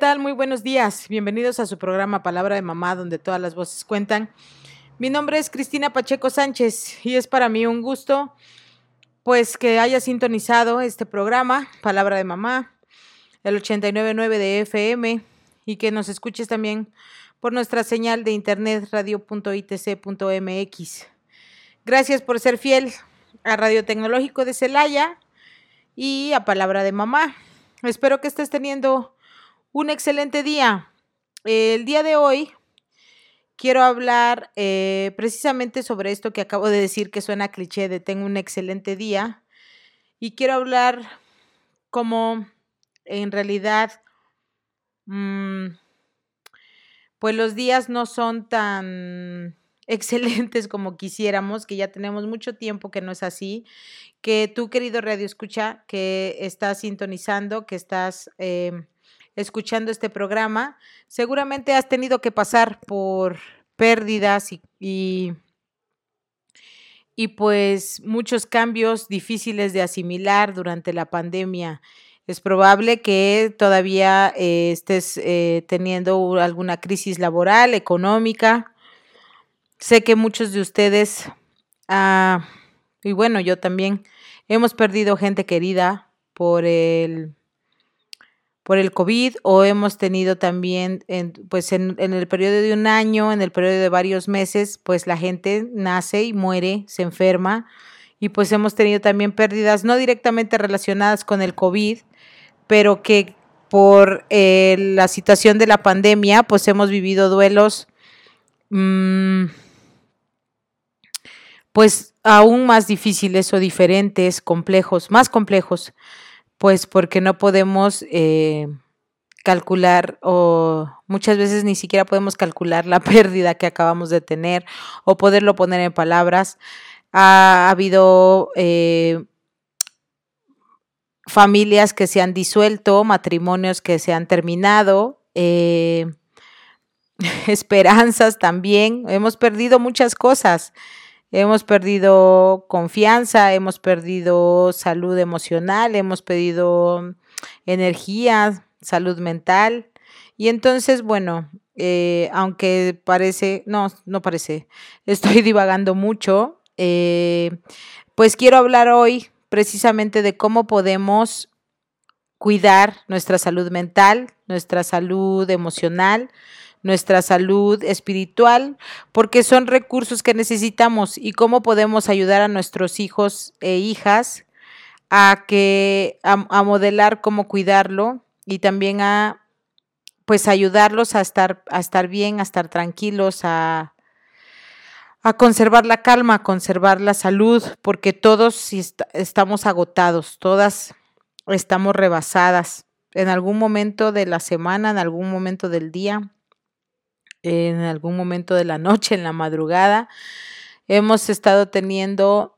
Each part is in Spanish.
Tal? Muy buenos días. Bienvenidos a su programa Palabra de Mamá, donde todas las voces cuentan. Mi nombre es Cristina Pacheco Sánchez y es para mí un gusto pues que haya sintonizado este programa Palabra de Mamá, el 899 de FM y que nos escuches también por nuestra señal de internet radio.itc.mx. Gracias por ser fiel a Radio Tecnológico de Celaya y a Palabra de Mamá. Espero que estés teniendo un excelente día. El día de hoy quiero hablar eh, precisamente sobre esto que acabo de decir que suena cliché de tengo un excelente día. Y quiero hablar como en realidad, mm, pues los días no son tan excelentes como quisiéramos, que ya tenemos mucho tiempo que no es así, que tú querido Radio Escucha, que estás sintonizando, que estás... Em, escuchando este programa, seguramente has tenido que pasar por pérdidas y, y, pues muchos cambios difíciles de asimilar durante la pandemia. Es probable que todavía eh, estés eh, teniendo alguna crisis laboral, económica. Sé que muchos de ustedes, ah, y bueno, yo también, hemos perdido gente querida por el por el COVID o hemos tenido también, en, pues en, el periodo de un año, en el periodo de varios meses, pues la gente nace y muere, se enferma y pues hemos tenido también pérdidas no directamente relacionadas con el COVID, pero que por eh, la situación de la pandemia, pues hemos vivido duelos, mmm, pues aún más difíciles o diferentes, complejos, más complejos pues porque no podemos eh, calcular o muchas veces ni siquiera podemos calcular la pérdida que acabamos de tener o poderlo poner en palabras. Ha, habido eh, familias que se han disuelto, matrimonios que se han terminado, eh, esperanzas también. Hemos perdido muchas cosas. Hemos perdido confianza, hemos perdido salud emocional, hemos perdido energía, salud mental. Y entonces, bueno, eh, aunque parece, no, no parece, estoy divagando mucho, eh, pues quiero hablar hoy precisamente de cómo podemos cuidar nuestra salud mental, nuestra salud emocional, nuestra salud espiritual, porque son recursos que necesitamos. Y cómo podemos ayudar a nuestros hijos e hijas a que a, modelar cómo cuidarlo y también a pues ayudarlos a estar a estar bien, a estar tranquilos, a a conservar la calma, a conservar la salud, porque todos estamos agotados, todas estamos rebasadas. En algún momento de la semana, en algún momento del día en algún momento de la noche, en la madrugada. Hemos estado teniendo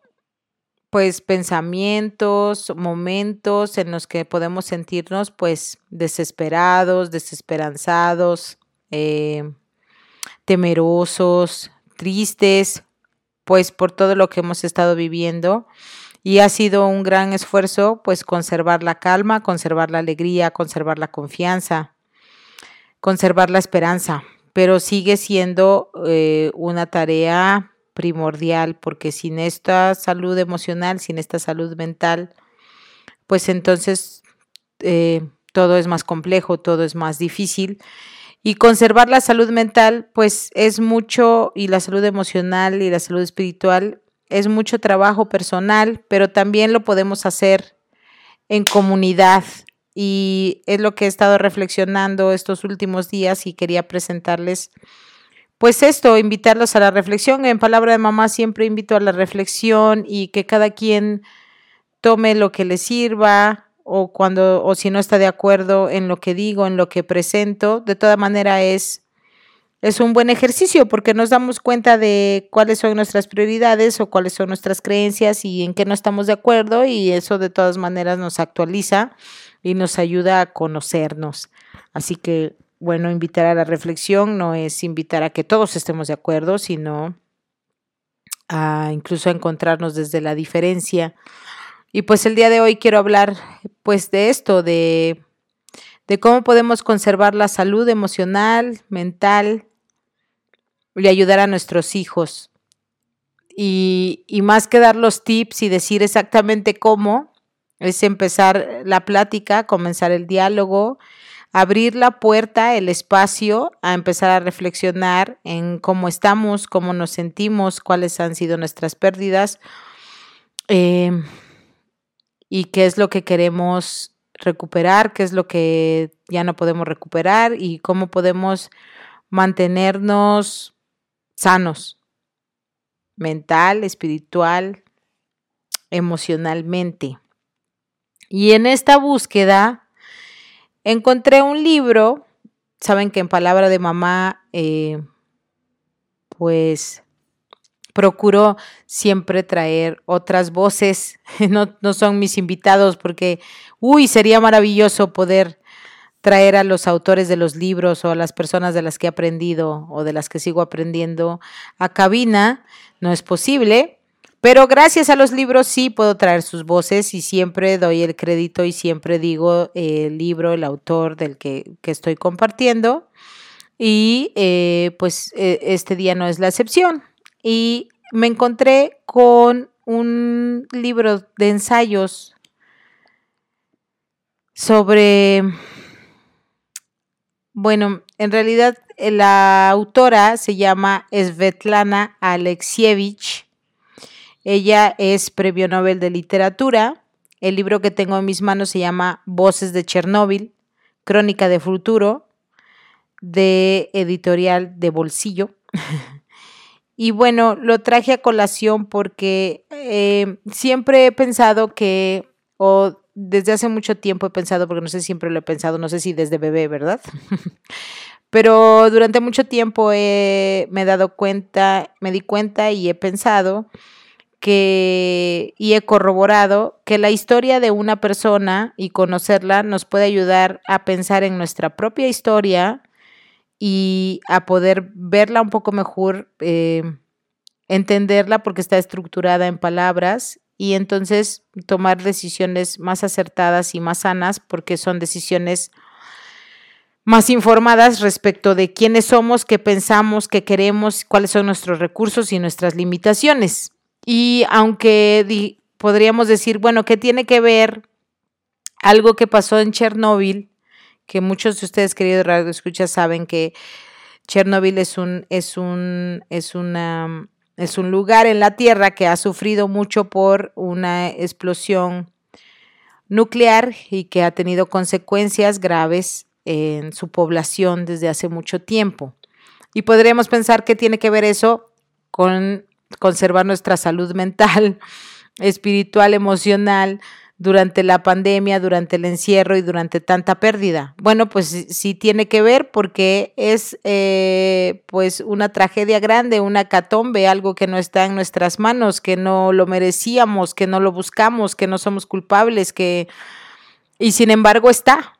pues pensamientos, momentos en los que podemos sentirnos pues desesperados, desesperanzados, eh, temerosos, tristes, pues por todo lo que hemos estado viviendo. Y ha sido un gran esfuerzo pues conservar la calma, conservar la alegría, conservar la confianza, conservar la esperanza, pero sigue siendo eh, una tarea primordial porque sin esta salud emocional, sin esta salud mental, pues entonces eh, todo es más complejo, todo es más difícil. Y conservar la salud mental, pues es mucho, y la salud emocional y la salud espiritual, es mucho trabajo personal, pero también lo podemos hacer en comunidad, y es lo que he estado reflexionando estos últimos días y quería presentarles pues esto, invitarlos a la reflexión. En palabra de mamá siempre invito a la reflexión y que cada quien tome lo que le sirva o cuando o si no está de acuerdo en lo que digo, en lo que presento, de toda manera es es un buen ejercicio porque nos damos cuenta de cuáles son nuestras prioridades o cuáles son nuestras creencias y en qué no estamos de acuerdo y eso de todas maneras nos actualiza y nos ayuda a conocernos. Así que, bueno, invitar a la reflexión no es invitar a que todos estemos de acuerdo, sino a incluso a encontrarnos desde la diferencia. Y pues el día de hoy quiero hablar pues de esto, de, de cómo podemos conservar la salud emocional, mental, y ayudar a nuestros hijos. Y, más que dar los tips y decir exactamente cómo, es empezar la plática, comenzar el diálogo, abrir la puerta, el espacio, a empezar a reflexionar en cómo estamos, cómo nos sentimos, cuáles han sido nuestras pérdidas em, y qué es lo que queremos recuperar, qué es lo que ya no podemos recuperar y cómo podemos mantenernos sanos, mental, espiritual, emocionalmente. Y en esta búsqueda encontré un libro, saben que en palabra de mamá, eh, pues procuro siempre traer otras voces, no, no son mis invitados porque, uy, sería maravilloso poder traer a los autores de los libros o a las personas de las que he aprendido o de las que sigo aprendiendo a cabina, no es posible. Pero gracias a los libros sí puedo traer sus voces y siempre doy el crédito y siempre digo el libro, el autor del que, estoy compartiendo. Y eh, pues e, este día no es la excepción. Y me encontré con un libro de ensayos sobre bueno, en realidad eh, la autora se llama Svetlana Alexievich. Ella es premio Nobel de Literatura. El libro que tengo en mis manos se llama Voces de Chernóbil, Crónica de Futuro, de editorial de bolsillo. y bueno, lo traje a colación porque eh, siempre he pensado que, o desde hace mucho tiempo he pensado, porque no sé, siempre lo he pensado, no sé si desde bebé, ¿verdad? Pero durante mucho tiempo me he dado cuenta, me di cuenta y he pensado que y he corroborado que la historia de una persona y conocerla nos puede ayudar a pensar en nuestra propia historia y a poder verla un poco mejor, eh, entenderla porque está estructurada en palabras y entonces tomar decisiones más acertadas y más sanas porque son decisiones más informadas respecto de quiénes somos, qué pensamos, qué queremos, cuáles son nuestros recursos y nuestras limitaciones. Y aunque podríamos decir, bueno, ¿qué tiene que ver algo que pasó en Chernóbil? Que muchos de ustedes, queridos radioescuchas, saben que Chernóbil es un, es un, es una es un lugar en la Tierra que ha sufrido mucho por una explosión nuclear y que ha tenido consecuencias graves en su población desde hace mucho tiempo. Y podríamos pensar que tiene que ver eso con conservar nuestra salud mental, espiritual, emocional, durante la pandemia, durante el encierro y durante tanta pérdida? Bueno, pues sí tiene que ver porque es eh, pues una tragedia grande, una catombe, algo que no está en nuestras manos, que no lo merecíamos, que no lo buscamos, que no somos culpables, que y sin embargo está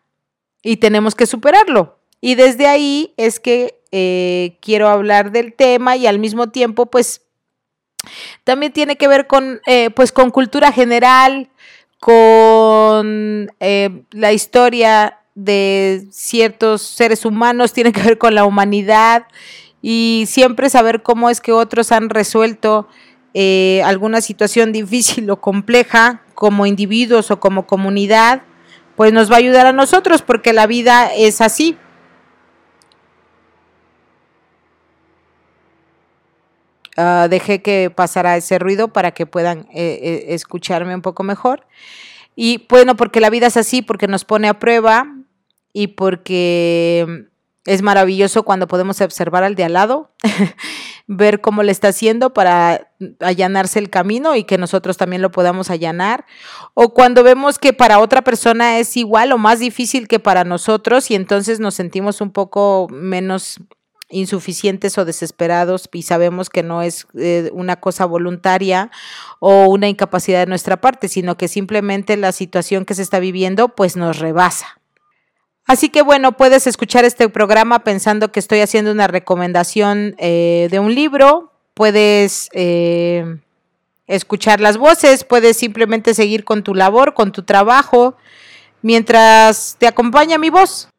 y tenemos que superarlo. Y desde ahí es que eh, quiero hablar del tema y al mismo tiempo pues también tiene que ver con eh, pues con cultura general, con eh, la historia de ciertos seres humanos, tiene que ver con la humanidad y siempre saber cómo es que otros han resuelto eh, alguna situación difícil o compleja como individuos o como comunidad, pues nos va a ayudar a nosotros porque la vida es así. Ah, dejé que pasara ese ruido para que puedan eh, eh, escucharme un poco mejor. Y bueno, porque la vida es así, porque nos pone a prueba y porque Es maravilloso cuando podemos observar al de al lado, ver cómo le está haciendo para allanarse el camino y que nosotros también lo podamos allanar. O cuando vemos que para otra persona es igual o más difícil que para nosotros y entonces nos sentimos un poco menos insuficientes o desesperados y sabemos que no es eh, una cosa voluntaria o una incapacidad de nuestra parte, sino que simplemente la situación que se está viviendo pues nos rebasa. Así que bueno, puedes escuchar este programa pensando que estoy haciendo una recomendación eh, de un libro, puedes eh, escuchar las voces, puedes simplemente seguir con tu labor, con tu trabajo, mientras te acompaña mi voz.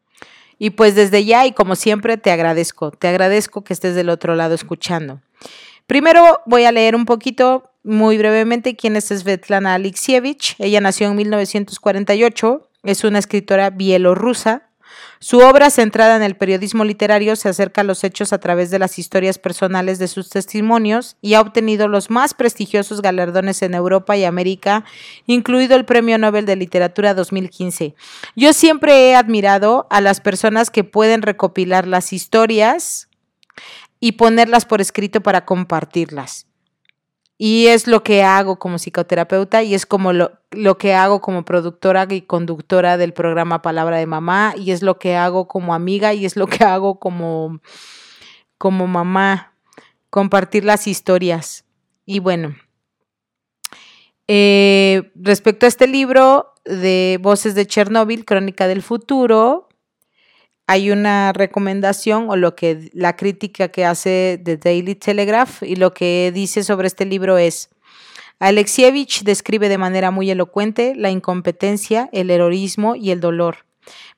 Y pues desde ya y como siempre te agradezco, te agradezco que estés del otro lado escuchando. Primero voy a leer un poquito, muy brevemente, quién es Svetlana Alexievich. Ella nació en 1948 es una escritora bielorrusa. Su obra, centrada en el periodismo literario, se acerca a los hechos a través de las historias personales de sus testimonios y ha obtenido los más prestigiosos galardones en Europa y América, incluido el Premio Nobel de Literatura 2015. Yo siempre he admirado a las personas que pueden recopilar las historias y ponerlas por escrito para compartirlas. Y es lo que hago como psicoterapeuta y es como lo, lo, que hago como productora y conductora del programa Palabra de Mamá y es lo que hago como amiga y es lo que hago como, como mamá, compartir las historias. Y bueno, eh, respecto a este libro de Voces de Chernóbil, Crónica del Futuro, hay una recomendación o lo que la crítica que hace The Daily Telegraph y lo que dice sobre este libro es Alexievich describe de manera muy elocuente la incompetencia, el heroísmo y el dolor.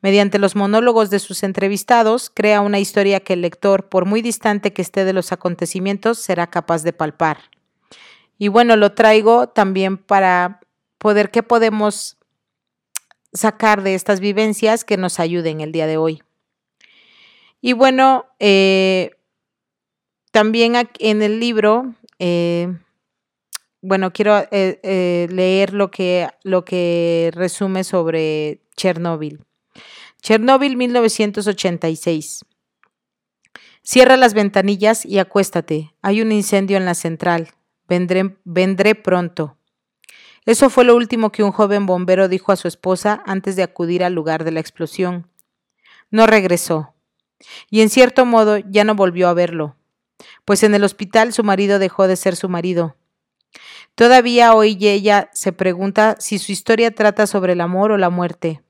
Mediante los monólogos de sus entrevistados, crea una historia que el lector, por muy distante que esté de los acontecimientos, será capaz de palpar. Y bueno, lo traigo también para poder qué podemos sacar de estas vivencias que nos ayuden el día de hoy. Y bueno, eh, también en el libro, eh, bueno, quiero eh, leer lo que, lo que resume sobre Chernóbil. Chernóbil 1986. Cierra las ventanillas y acuéstate. Hay un incendio en la central. Vendré, vendré pronto. Eso fue lo último que un joven bombero dijo a su esposa antes de acudir al lugar de la explosión. No regresó y en cierto modo ya no volvió a verlo, pues en el hospital su marido dejó de ser su marido. Todavía hoy ella se pregunta si su historia trata sobre el amor o la muerte.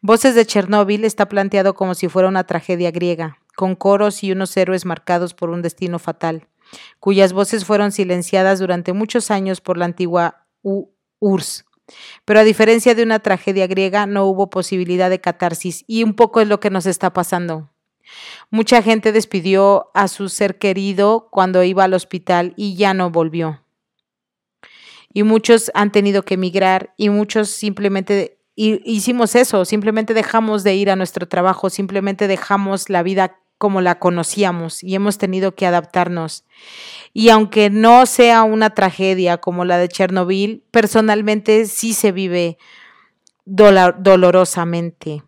Voces de Chernóbil está planteado como si fuera una tragedia griega, con coros y unos héroes marcados por un destino fatal, cuyas voces fueron silenciadas durante muchos años por la antigua URSS. Pero a diferencia de una tragedia griega, no hubo posibilidad de catarsis, y un poco es lo que nos está pasando. Mucha gente despidió a su ser querido cuando iba al hospital y ya no volvió. Y muchos han tenido que emigrar y muchos simplemente hicimos eso, simplemente dejamos de ir a nuestro trabajo, simplemente dejamos la vida como la conocíamos y hemos tenido que adaptarnos. Y aunque no sea una tragedia como la de Chernobyl, personalmente sí se vive dolorosamente.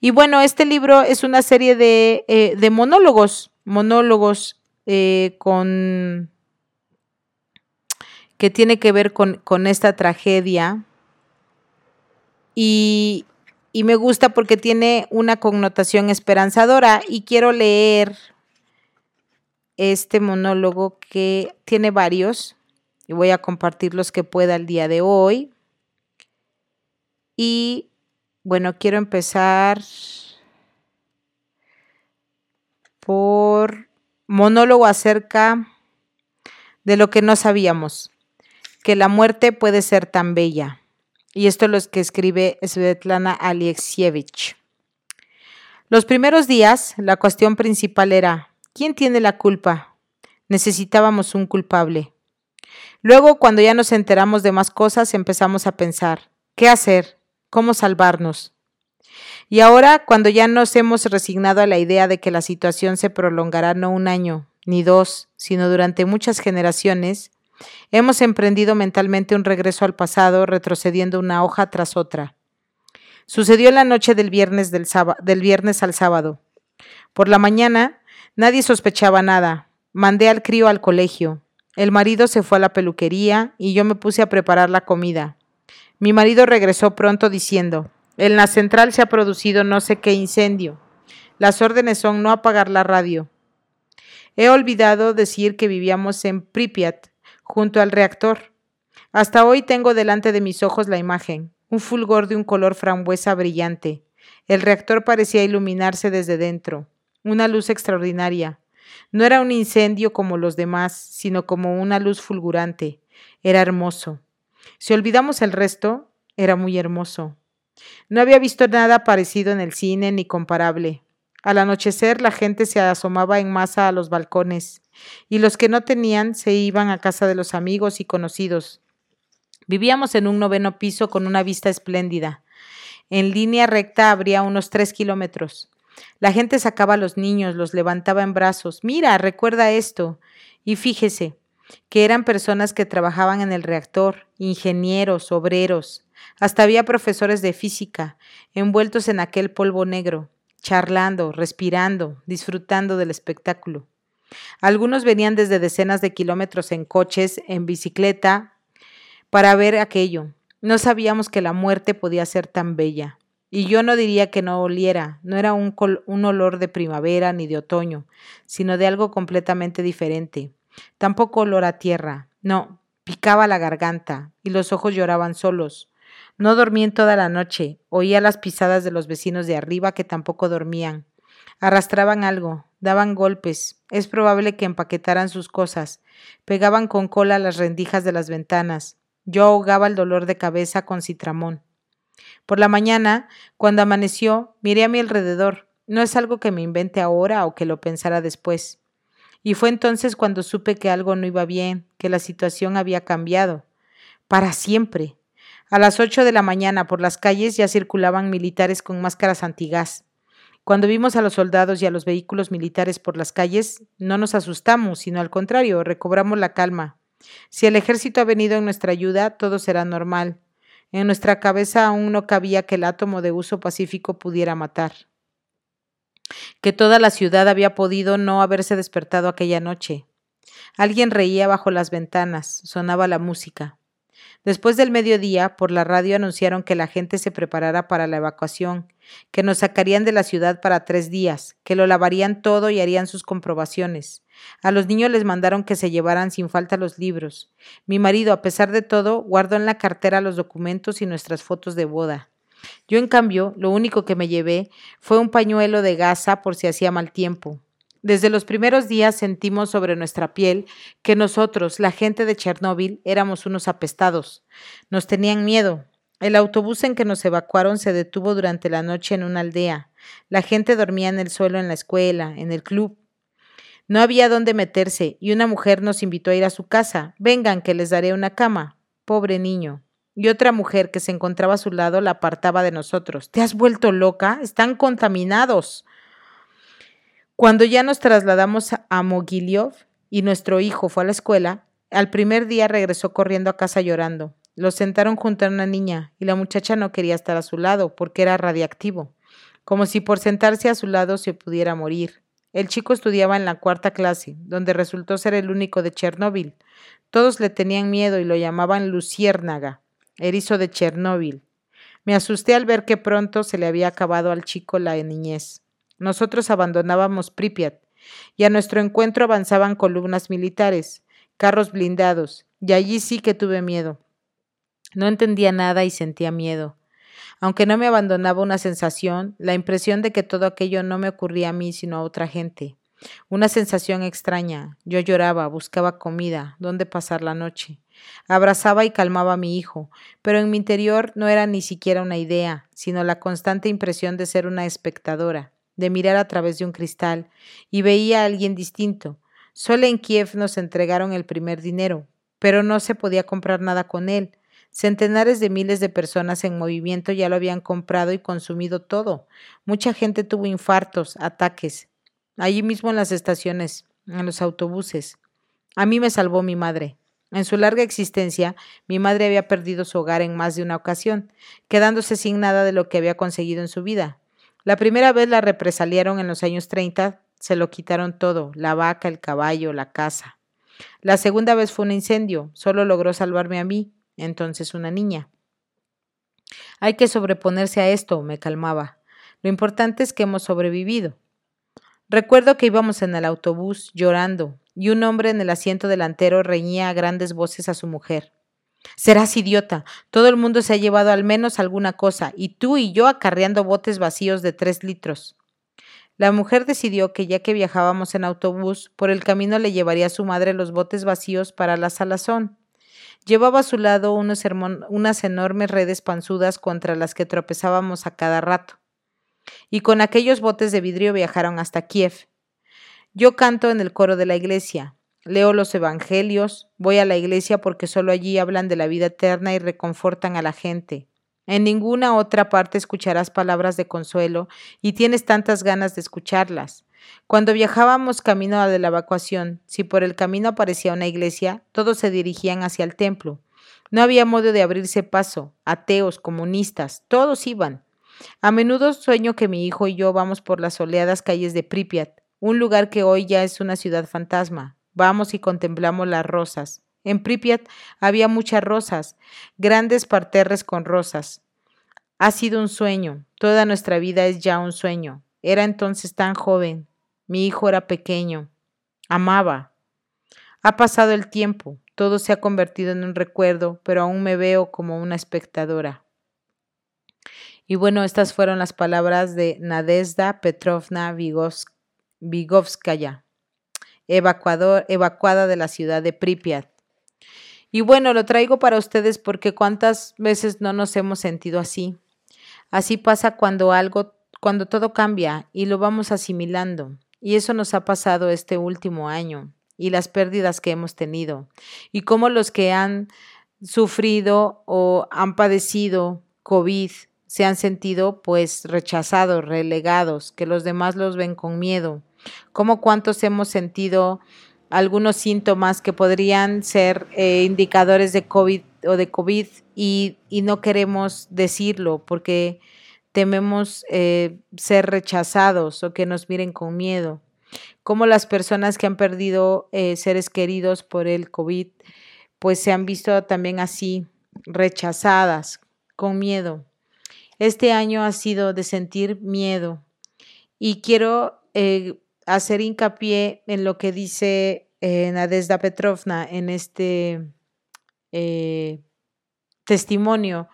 Y bueno, este libro es una serie de, eh, monólogos, monólogos eh, con que tiene que ver con, con esta tragedia. Y, y me gusta porque tiene una connotación esperanzadora y quiero leer este monólogo que tiene varios y voy a compartir los que pueda el día de hoy. Y bueno, quiero empezar por monólogo acerca de lo que no sabíamos, que la muerte puede ser tan bella. Y esto es lo que escribe Svetlana Alexievich. Los primeros días, la cuestión principal era, ¿quién tiene la culpa? Necesitábamos un culpable. Luego, cuando ya nos enteramos de más cosas, empezamos a pensar, ¿qué hacer? Cómo salvarnos. Y ahora, cuando ya nos hemos resignado a la idea de que la situación se prolongará no un año, ni dos, sino durante muchas generaciones, hemos emprendido mentalmente un regreso al pasado, retrocediendo una hoja tras otra. Sucedió la noche del viernes, del, del viernes al sábado. Por la mañana, nadie sospechaba nada. Mandé al crío al colegio. El marido se fue a la peluquería y yo me puse a preparar la comida. Mi marido regresó pronto diciendo, en la central se ha producido no sé qué incendio. Las órdenes son no apagar la radio. He olvidado decir que vivíamos en Pripyat, junto al reactor. Hasta hoy tengo delante de mis ojos la imagen, un fulgor de un color frambuesa brillante. El reactor parecía iluminarse desde dentro, una luz extraordinaria. No era un incendio como los demás, sino como una luz fulgurante. Era hermoso. Si olvidamos el resto, era muy hermoso. No había visto nada parecido en el cine ni comparable. Al anochecer la gente se asomaba en masa a los balcones, y los que no tenían se iban a casa de los amigos y conocidos. Vivíamos en un noveno piso con una vista espléndida. En línea recta habría unos tres kilómetros. La gente sacaba a los niños, los levantaba en brazos. Mira, recuerda esto. Y fíjese que eran personas que trabajaban en el reactor, ingenieros, obreros. Hasta había profesores de física, envueltos en aquel polvo negro charlando, respirando, disfrutando del espectáculo. Algunos venían desde decenas de kilómetros en coches, en bicicleta, para ver aquello. No sabíamos que la muerte podía ser tan bella. Y yo no diría que no oliera, no era un, olor de primavera ni de otoño, sino de algo completamente diferente. Tampoco olor a tierra, no, picaba la garganta y los ojos lloraban solos. No dormí en toda la noche, oía las pisadas de los vecinos de arriba que tampoco dormían. Arrastraban algo, daban golpes, es probable que empaquetaran sus cosas, pegaban con cola las rendijas de las ventanas. Yo ahogaba el dolor de cabeza con citramón. Por la mañana, cuando amaneció, miré a mi alrededor. No es algo que me invente ahora o que lo pensara después. Y fue entonces cuando supe que algo no iba bien, que la situación había cambiado. Para siempre. A las ocho de la mañana por las calles ya circulaban militares con máscaras antigás. Cuando vimos a los soldados y a los vehículos militares por las calles, no nos asustamos, sino al contrario, recobramos la calma. Si el ejército ha venido en nuestra ayuda, todo será normal. En nuestra cabeza aún no cabía que el átomo de uso pacífico pudiera matar. Que toda la ciudad había podido no haberse despertado aquella noche. Alguien reía bajo las ventanas, sonaba la música. Después del mediodía, por la radio anunciaron que la gente se preparara para la evacuación, que nos sacarían de la ciudad para tres días, que lo lavarían todo y harían sus comprobaciones. A los niños les mandaron que se llevaran sin falta los libros. Mi marido, a pesar de todo, guardó en la cartera los documentos y nuestras fotos de boda. Yo, en cambio, lo único que me llevé fue un pañuelo de gasa por si hacía mal tiempo. Desde los primeros días sentimos sobre nuestra piel que nosotros, la gente de Chernóbil, éramos unos apestados. Nos tenían miedo. El autobús en que nos evacuaron se detuvo durante la noche en una aldea. La gente dormía en el suelo en la escuela, en el club. No había dónde meterse y una mujer nos invitó a ir a su casa. Vengan, que les daré una cama. Pobre niño. Y otra mujer que se encontraba a su lado la apartaba de nosotros. ¿Te has vuelto loca? Están contaminados. Cuando ya nos trasladamos a Mogiliov y nuestro hijo fue a la escuela, al primer día regresó corriendo a casa llorando. Lo sentaron junto a una niña y la muchacha no quería estar a su lado porque era radiactivo, como si por sentarse a su lado se pudiera morir. El chico estudiaba en la cuarta clase, donde resultó ser el único de Chernóbil. Todos le tenían miedo y lo llamaban Luciérnaga, erizo de Chernóbil. Me asusté al ver que pronto se le había acabado al chico la niñez. Nosotros abandonábamos Pripyat y a nuestro encuentro avanzaban columnas militares, carros blindados, y allí sí que tuve miedo. No entendía nada y sentía miedo. Aunque no me abandonaba una sensación, la impresión de que todo aquello no me ocurría a mí sino a otra gente. Una sensación extraña. Yo lloraba, buscaba comida, dónde pasar la noche. Abrazaba y calmaba a mi hijo, pero en mi interior no era ni siquiera una idea, sino la constante impresión de ser una espectadora de mirar a través de un cristal, y veía a alguien distinto. Solo en Kiev nos entregaron el primer dinero, pero no se podía comprar nada con él. Centenares de miles de personas en movimiento ya lo habían comprado y consumido todo. Mucha gente tuvo infartos, ataques. Allí mismo en las estaciones, en los autobuses. A mí me salvó mi madre. En su larga existencia, mi madre había perdido su hogar en más de una ocasión, quedándose sin nada de lo que había conseguido en su vida. La primera vez la represaliaron en los años 30, se lo quitaron todo, la vaca, el caballo, la casa. La segunda vez fue un incendio, solo logró salvarme a mí, entonces una niña. Hay que sobreponerse a esto, me calmaba. Lo importante es que hemos sobrevivido. Recuerdo que íbamos en el autobús llorando y un hombre en el asiento delantero reñía a grandes voces a su mujer. Serás idiota. Todo el mundo se ha llevado al menos alguna cosa, y tú y yo acarreando botes vacíos de tres litros. La mujer decidió que ya que viajábamos en autobús, por el camino le llevaría a su madre los botes vacíos para la salazón. Llevaba a su lado unas enormes redes panzudas contra las que tropezábamos a cada rato. Y con aquellos botes de vidrio viajaron hasta Kiev. Yo canto en el coro de la iglesia, leo los evangelios, voy a la iglesia porque solo allí hablan de la vida eterna y reconfortan a la gente. En ninguna otra parte escucharás palabras de consuelo y tienes tantas ganas de escucharlas. Cuando viajábamos camino a la evacuación, si por el camino aparecía una iglesia, todos se dirigían hacia el templo. No había modo de abrirse paso. Ateos, comunistas, todos iban. A menudo sueño que mi hijo y yo vamos por las soleadas calles de Pripyat, un lugar que hoy ya es una ciudad fantasma. Vamos y contemplamos las rosas. En Pripyat había muchas rosas, grandes parterres con rosas. Ha sido un sueño, toda nuestra vida es ya un sueño. Era entonces tan joven, mi hijo era pequeño. Amaba. Ha pasado el tiempo. Todo se ha convertido en un recuerdo, pero aún me veo como una espectadora. Y bueno, estas fueron las palabras de Nadezhda Petrovna Vigovskaya, evacuada de la ciudad de Pripyat. Y bueno, lo traigo para ustedes porque cuántas veces no nos hemos sentido así. Así pasa cuando algo, cuando todo cambia y lo vamos asimilando. Y eso nos ha pasado este último año y las pérdidas que hemos tenido. Y cómo los que han sufrido o han padecido COVID se han sentido pues rechazados, relegados, que los demás los ven con miedo. Cómo cuántos hemos sentido algunos síntomas que podrían ser eh, indicadores de COVID o de COVID y, y, no queremos decirlo porque tememos eh, ser rechazados o que nos miren con miedo. Como las personas que han perdido eh, seres queridos por el COVID, pues se han visto también así, rechazadas, con miedo. Este año ha sido de sentir miedo y quiero hacer hincapié en lo que dice Nadezhda Petrovna en este testimonio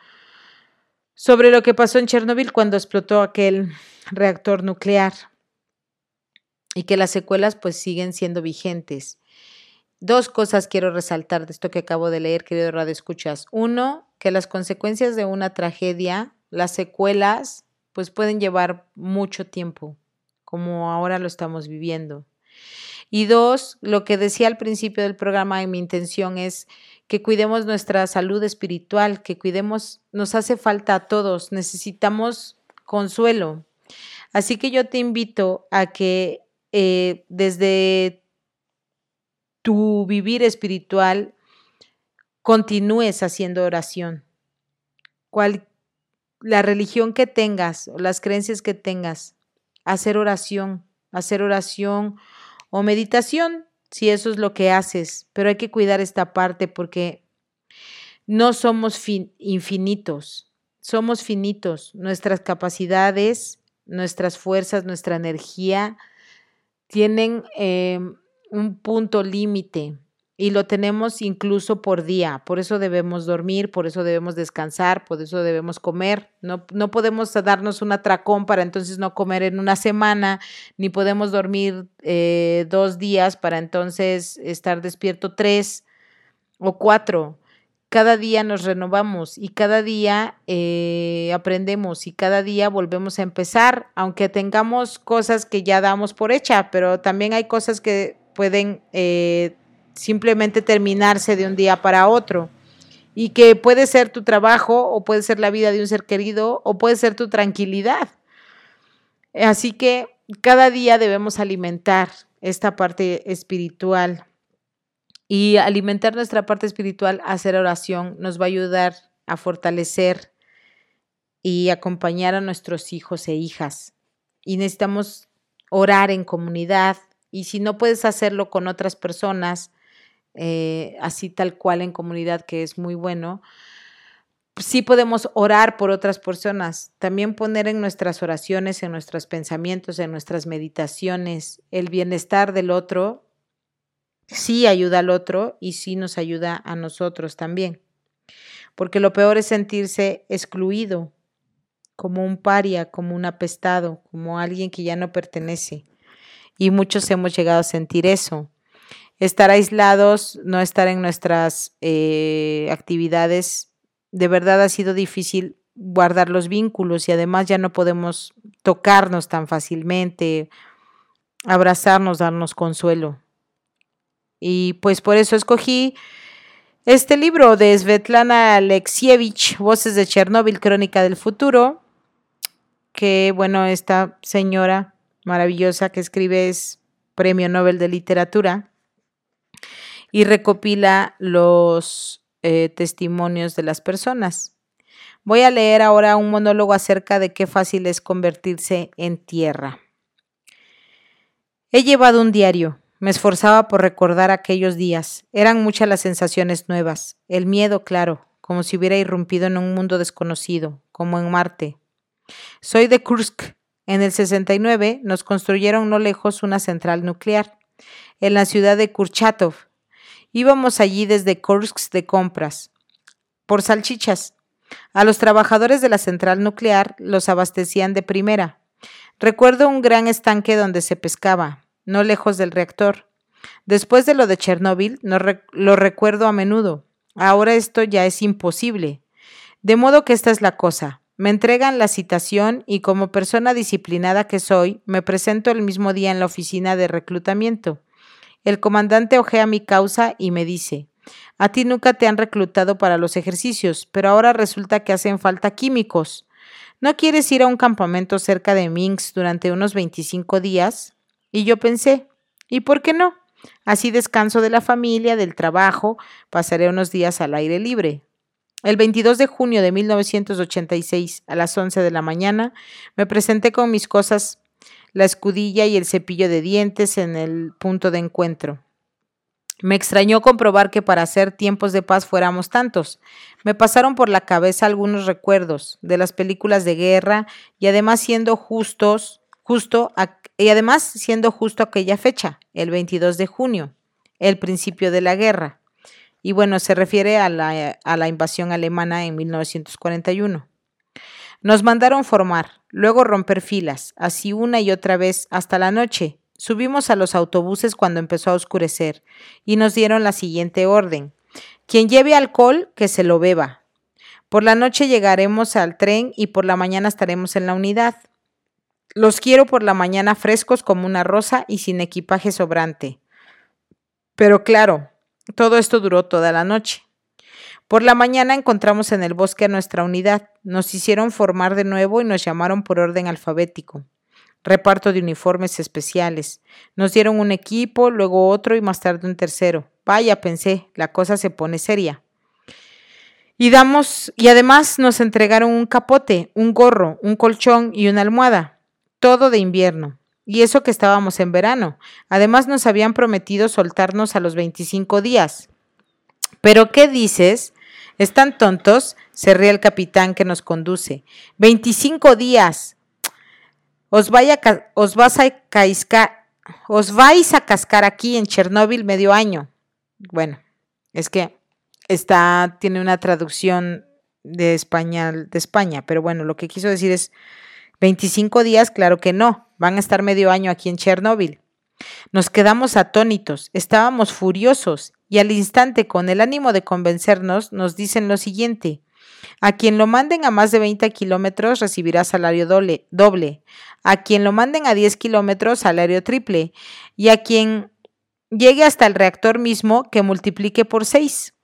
sobre lo que pasó en Chernobyl cuando explotó aquel reactor nuclear y que las secuelas pues siguen siendo vigentes. Dos cosas quiero resaltar de esto que acabo de leer, querido Radio Escuchas. Uno, que las consecuencias de una tragedia, las secuelas, pues pueden llevar mucho tiempo, como ahora lo estamos viviendo. Y dos, lo que decía al principio del programa, mi intención es que cuidemos nuestra salud espiritual, que cuidemos, nos hace falta a todos, necesitamos consuelo. Así que yo te invito a que eh, desde tu vivir espiritual continúes haciendo oración. Cual, la religión que tengas o las creencias que tengas, hacer oración, hacer oración o meditación, si eso es lo que haces, pero hay que cuidar esta parte porque no somos infinitos, somos finitos. Nuestras capacidades, nuestras fuerzas, nuestra energía tienen em, un punto límite y lo tenemos incluso por día. Por eso debemos dormir, por eso debemos descansar, por eso debemos comer. No, no podemos darnos un atracón para entonces no comer en una semana, ni podemos dormir eh, dos días para entonces estar despierto tres o cuatro. Cada día nos renovamos y cada día eh, aprendemos y cada día volvemos a empezar, aunque tengamos cosas que ya damos por hecha, pero también hay cosas que pueden eh, simplemente terminarse de un día para otro y que puede ser tu trabajo o puede ser la vida de un ser querido o puede ser tu tranquilidad. Así que cada día debemos alimentar esta parte espiritual y alimentar nuestra parte espiritual, hacer oración, nos va a ayudar a fortalecer y acompañar a nuestros hijos e hijas y necesitamos orar en comunidad. Y si no puedes hacerlo con otras personas, eh, así tal cual en comunidad, que es muy bueno, sí podemos orar por otras personas, también poner en nuestras oraciones, en nuestros pensamientos, en nuestras meditaciones, el bienestar del otro, sí ayuda al otro y sí nos ayuda a nosotros también. Porque lo peor es sentirse excluido, como un paria, como un apestado, como alguien que ya no pertenece. Y muchos hemos llegado a sentir eso. Estar aislados, no estar en nuestras eh, actividades de verdad ha sido difícil guardar los vínculos y además ya no podemos tocarnos tan fácilmente, abrazarnos, darnos consuelo. Y pues por eso escogí este libro de Svetlana Alexievich, Voces de Chernóbil, Crónica del Futuro, que bueno, esta señora maravillosa que escribe es Premio Nobel de Literatura y recopila los eh, testimonios de las personas. Voy a leer ahora un monólogo acerca de qué fácil es convertirse en tierra. He llevado un diario. Me esforzaba por recordar aquellos días. Eran muchas las sensaciones nuevas. El miedo, claro, como si hubiera irrumpido en un mundo desconocido, como en Marte. Soy de Kursk. En el 69 nos construyeron no lejos una central nuclear, en la ciudad de Kurchatov, Íbamos allí desde Kursk de compras, por salchichas. A los trabajadores de la central nuclear los abastecían de primera. Recuerdo un gran estanque donde se pescaba, no lejos del reactor. Después de lo de Chernóbil, lo recuerdo a menudo. Ahora esto ya es imposible. De modo que esta es la cosa. Me entregan la citación y como persona disciplinada que soy, me presento el mismo día en la oficina de reclutamiento. El comandante ojea mi causa y me dice, a ti nunca te han reclutado para los ejercicios, pero ahora resulta que hacen falta químicos. ¿No quieres ir a un campamento cerca de Minsk durante unos 25 días? Y yo pensé, ¿y por qué no? Así descanso de la familia, del trabajo, pasaré unos días al aire libre. El 22 de junio de 1986, a las 11 de la mañana, me presenté con mis cosas la escudilla y el cepillo de dientes en el punto de encuentro. Me extrañó comprobar que para hacer tiempos de paz fuéramos tantos. Me pasaron por la cabeza algunos recuerdos de las películas de guerra y además siendo justos, justo y además siendo justo aquella fecha, el 22 de junio, el principio de la guerra. Y bueno, se refiere a la, a la invasión alemana en 1941. Nos mandaron formar, luego romper filas, así una y otra vez hasta la noche. Subimos a los autobuses cuando empezó a oscurecer y nos dieron la siguiente orden. Quien lleve alcohol, que se lo beba. Por la noche llegaremos al tren y por la mañana estaremos en la unidad. Los quiero por la mañana frescos como una rosa y sin equipaje sobrante. Pero claro, todo esto duró toda la noche. Por la mañana encontramos en el bosque a nuestra unidad. Nos hicieron formar de nuevo y nos llamaron por orden alfabético. Reparto de uniformes especiales. Nos dieron un equipo, luego otro y más tarde un tercero. Vaya, pensé, la cosa se pone seria. Y damos, y además nos entregaron un capote, un gorro, un colchón y una almohada. Todo de invierno. Y eso que estábamos en verano. Además nos habían prometido soltarnos a los 25 días. ¿Pero qué dices? ¿Están tontos? Se ríe el capitán que nos conduce. Veinticinco días. Os, vas a os vais a cascar aquí en Chernóbil medio año. Bueno, es que está, tiene una traducción de español de España, pero bueno, lo que quiso decir es 25 días, claro que no, van a estar medio año aquí en Chernóbil. Nos quedamos atónitos, estábamos furiosos y al instante, con el ánimo de convencernos, nos dicen lo siguiente. A quien lo manden a más de 20 kilómetros recibirá salario doble. A quien lo manden a 10 kilómetros, salario triple. Y a quien llegue hasta el reactor mismo, que multiplique por 6.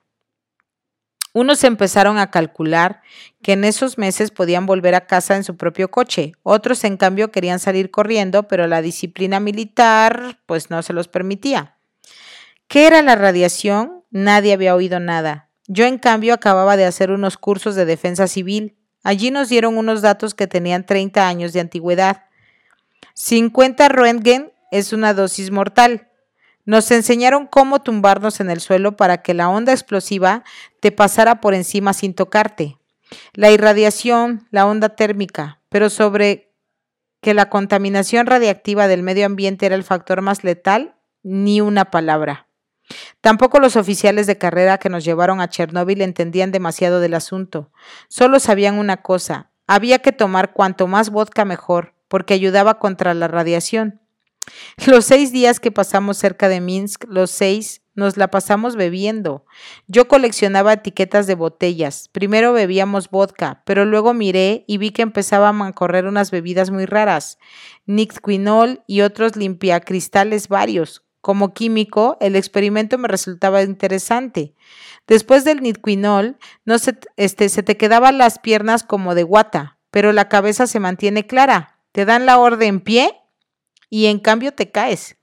Unos empezaron a calcular que en esos meses podían volver a casa en su propio coche. Otros, en cambio, querían salir corriendo, pero la disciplina militar pues no se los permitía. ¿Qué era la radiación? Nadie había oído nada. Yo, en cambio, acababa de hacer unos cursos de defensa civil. Allí nos dieron unos datos que tenían 30 años de antigüedad. 50 Röntgen es una dosis mortal. Nos enseñaron cómo tumbarnos en el suelo para que la onda explosiva te pasara por encima sin tocarte. La irradiación, la onda térmica, pero sobre que la contaminación radiactiva del medio ambiente era el factor más letal, ni una palabra. Tampoco los oficiales de carrera que nos llevaron a Chernóbil entendían demasiado del asunto. Solo sabían una cosa, había que tomar cuanto más vodka mejor, porque ayudaba contra la radiación. Los seis días que pasamos cerca de Minsk, los seis nos la pasamos bebiendo. Yo coleccionaba etiquetas de botellas. Primero bebíamos vodka, pero luego miré y vi que empezaban a correr unas bebidas muy raras. Nixquinol y otros limpiacristales varios. Como químico, el experimento me resultaba interesante. Después del nitquinol, no se, este, se te quedaban las piernas como de guata, pero la cabeza se mantiene clara. Te dan la orden en pie y en cambio te caes.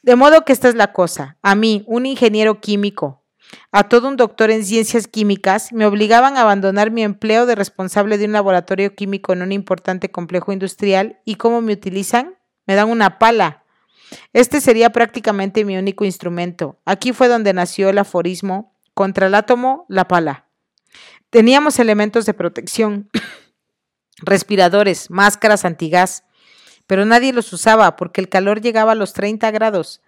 De modo que esta es la cosa. A mí, un ingeniero químico, a todo un doctor en ciencias químicas, me obligaban a abandonar mi empleo de responsable de un laboratorio químico en un importante complejo industrial y cómo me utilizan, me dan una pala. Este sería prácticamente mi único instrumento. Aquí fue donde nació el aforismo contra el átomo, la pala. Teníamos elementos de protección, respiradores, máscaras antigás, pero nadie los usaba porque el calor llegaba a los 30 grados.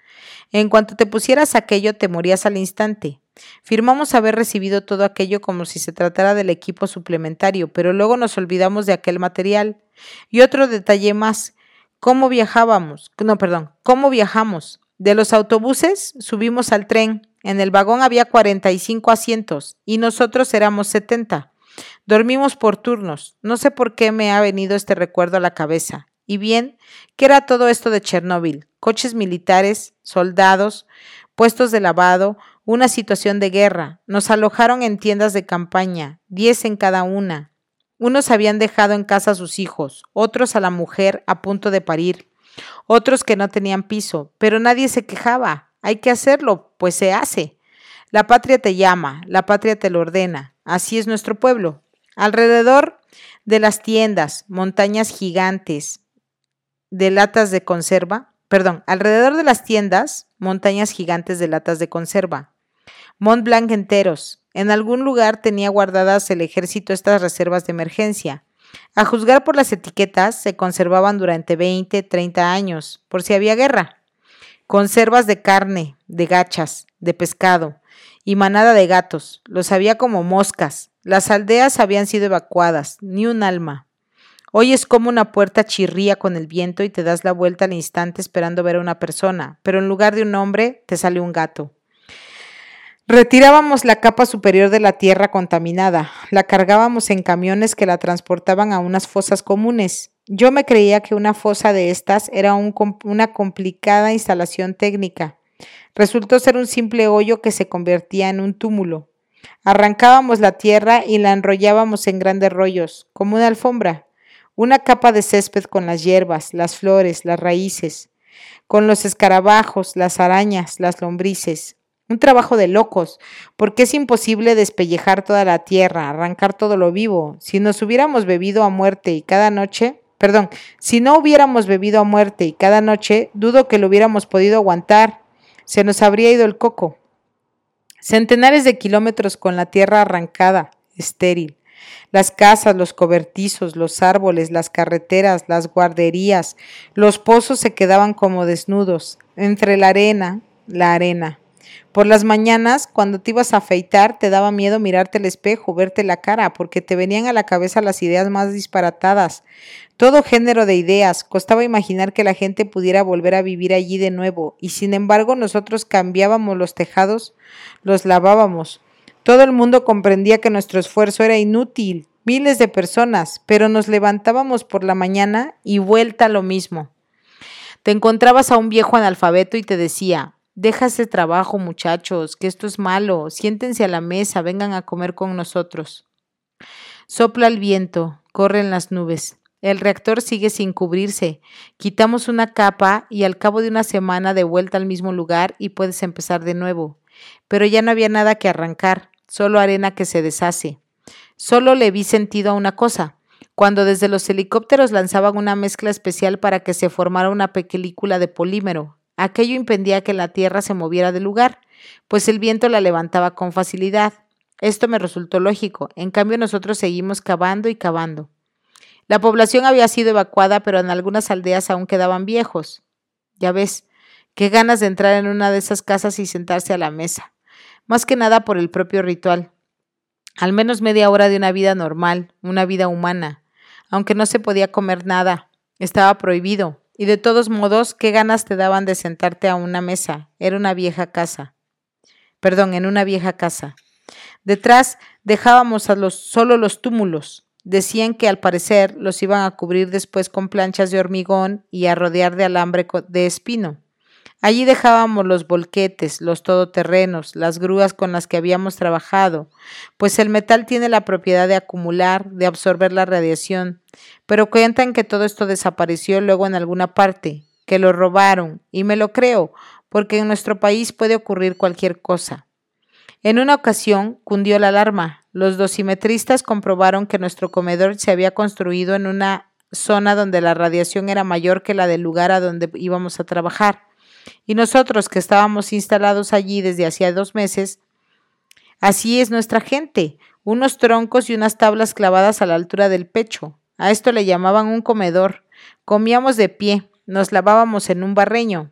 En cuanto te pusieras aquello, te morías al instante. Firmamos haber recibido todo aquello como si se tratara del equipo suplementario, pero luego nos olvidamos de aquel material. Y otro detalle más, ¿cómo viajábamos? No, perdón, ¿cómo viajamos? De los autobuses subimos al tren. En el vagón había 45 asientos y nosotros éramos 70. Dormimos por turnos. No sé por qué me ha venido este recuerdo a la cabeza. Y bien, ¿qué era todo esto de Chernóbil? Coches militares, soldados, puestos de lavado, una situación de guerra. Nos alojaron en tiendas de campaña, diez en cada una. Unos habían dejado en casa a sus hijos, otros a la mujer a punto de parir, otros que no tenían piso, pero nadie se quejaba. Hay que hacerlo, pues se hace. La patria te llama, la patria te lo ordena. Así es nuestro pueblo. Alrededor de las tiendas, montañas gigantes, de latas de conserva, perdón, alrededor de las tiendas, montañas gigantes de latas de conserva. Mont Blanc enteros. En algún lugar tenía guardadas el ejército estas reservas de emergencia. A juzgar por las etiquetas, se conservaban durante 20, 30 años, por si había guerra. Conservas de carne, de gachas, de pescado y manada de gatos. Los había como moscas. Las aldeas habían sido evacuadas, ni un alma. Oyes como una puerta chirría con el viento y te das la vuelta al instante esperando ver a una persona, pero en lugar de un hombre te sale un gato. Retirábamos la capa superior de la tierra contaminada, la cargábamos en camiones que la transportaban a unas fosas comunes. Yo me creía que una fosa de estas era una complicada instalación técnica. Resultó ser un simple hoyo que se convertía en un túmulo. Arrancábamos la tierra y la enrollábamos en grandes rollos, como una alfombra una capa de césped con las hierbas, las flores, las raíces, con los escarabajos, las arañas, las lombrices. Un trabajo de locos, porque es imposible despellejar toda la tierra, arrancar todo lo vivo. Si nos hubiéramos bebido a muerte y cada noche, perdón, si no hubiéramos bebido a muerte y cada noche, dudo que lo hubiéramos podido aguantar. Se nos habría ido el coco. Centenares de kilómetros con la tierra arrancada, estéril. Las casas, los cobertizos, los árboles, las carreteras, las guarderías, los pozos se quedaban como desnudos, entre la arena, la arena. Por las mañanas, cuando te ibas a afeitar, te daba miedo mirarte al espejo, verte la cara, porque te venían a la cabeza las ideas más disparatadas. Todo género de ideas. Costaba imaginar que la gente pudiera volver a vivir allí de nuevo, y sin embargo nosotros cambiábamos los tejados, los lavábamos, todo el mundo comprendía que nuestro esfuerzo era inútil, miles de personas, pero nos levantábamos por la mañana y vuelta lo mismo. Te encontrabas a un viejo analfabeto y te decía, deja ese trabajo muchachos, que esto es malo, siéntense a la mesa, vengan a comer con nosotros. Sopla el viento, corren las nubes. El reactor sigue sin cubrirse. Quitamos una capa y al cabo de una semana de vuelta al mismo lugar y puedes empezar de nuevo. Pero ya no había nada que arrancar solo arena que se deshace. Solo le vi sentido a una cosa. cuando desde los helicópteros lanzaban una mezcla especial para que se formara una película de polímero. Aquello impedía que la tierra se moviera del lugar, pues el viento la levantaba con facilidad. Esto me resultó lógico, en cambio nosotros seguimos cavando y cavando. La población había sido evacuada, pero en algunas aldeas aún quedaban viejos. Ya ves, qué ganas de entrar en una de esas casas y sentarse a la mesa. Más que nada por el propio ritual. Al menos media hora de una vida normal, una vida humana. Aunque no se podía comer nada, estaba prohibido. Y de todos modos, qué ganas te daban de sentarte a una mesa. Era una vieja casa. Perdón, en una vieja casa. Detrás dejábamos a los, solo los túmulos, Decían que al parecer los iban a cubrir después con planchas de hormigón y a rodear de alambre de espino. Allí dejábamos los volquetes, los todoterrenos, las grúas con las que habíamos trabajado, pues el metal tiene la propiedad de acumular, de absorber la radiación, pero cuentan que todo esto desapareció luego en alguna parte, que lo robaron, y me lo creo, porque en nuestro país puede ocurrir cualquier cosa. En una ocasión cundió la alarma. Los dosimetristas comprobaron que nuestro comedor se había construido en una zona donde la radiación era mayor que la del lugar a donde íbamos a trabajar. Y nosotros que estábamos instalados allí desde hacía dos meses, así es nuestra gente, unos troncos y unas tablas clavadas a la altura del pecho. A esto le llamaban un comedor. Comíamos de pie, nos lavábamos en un barreño.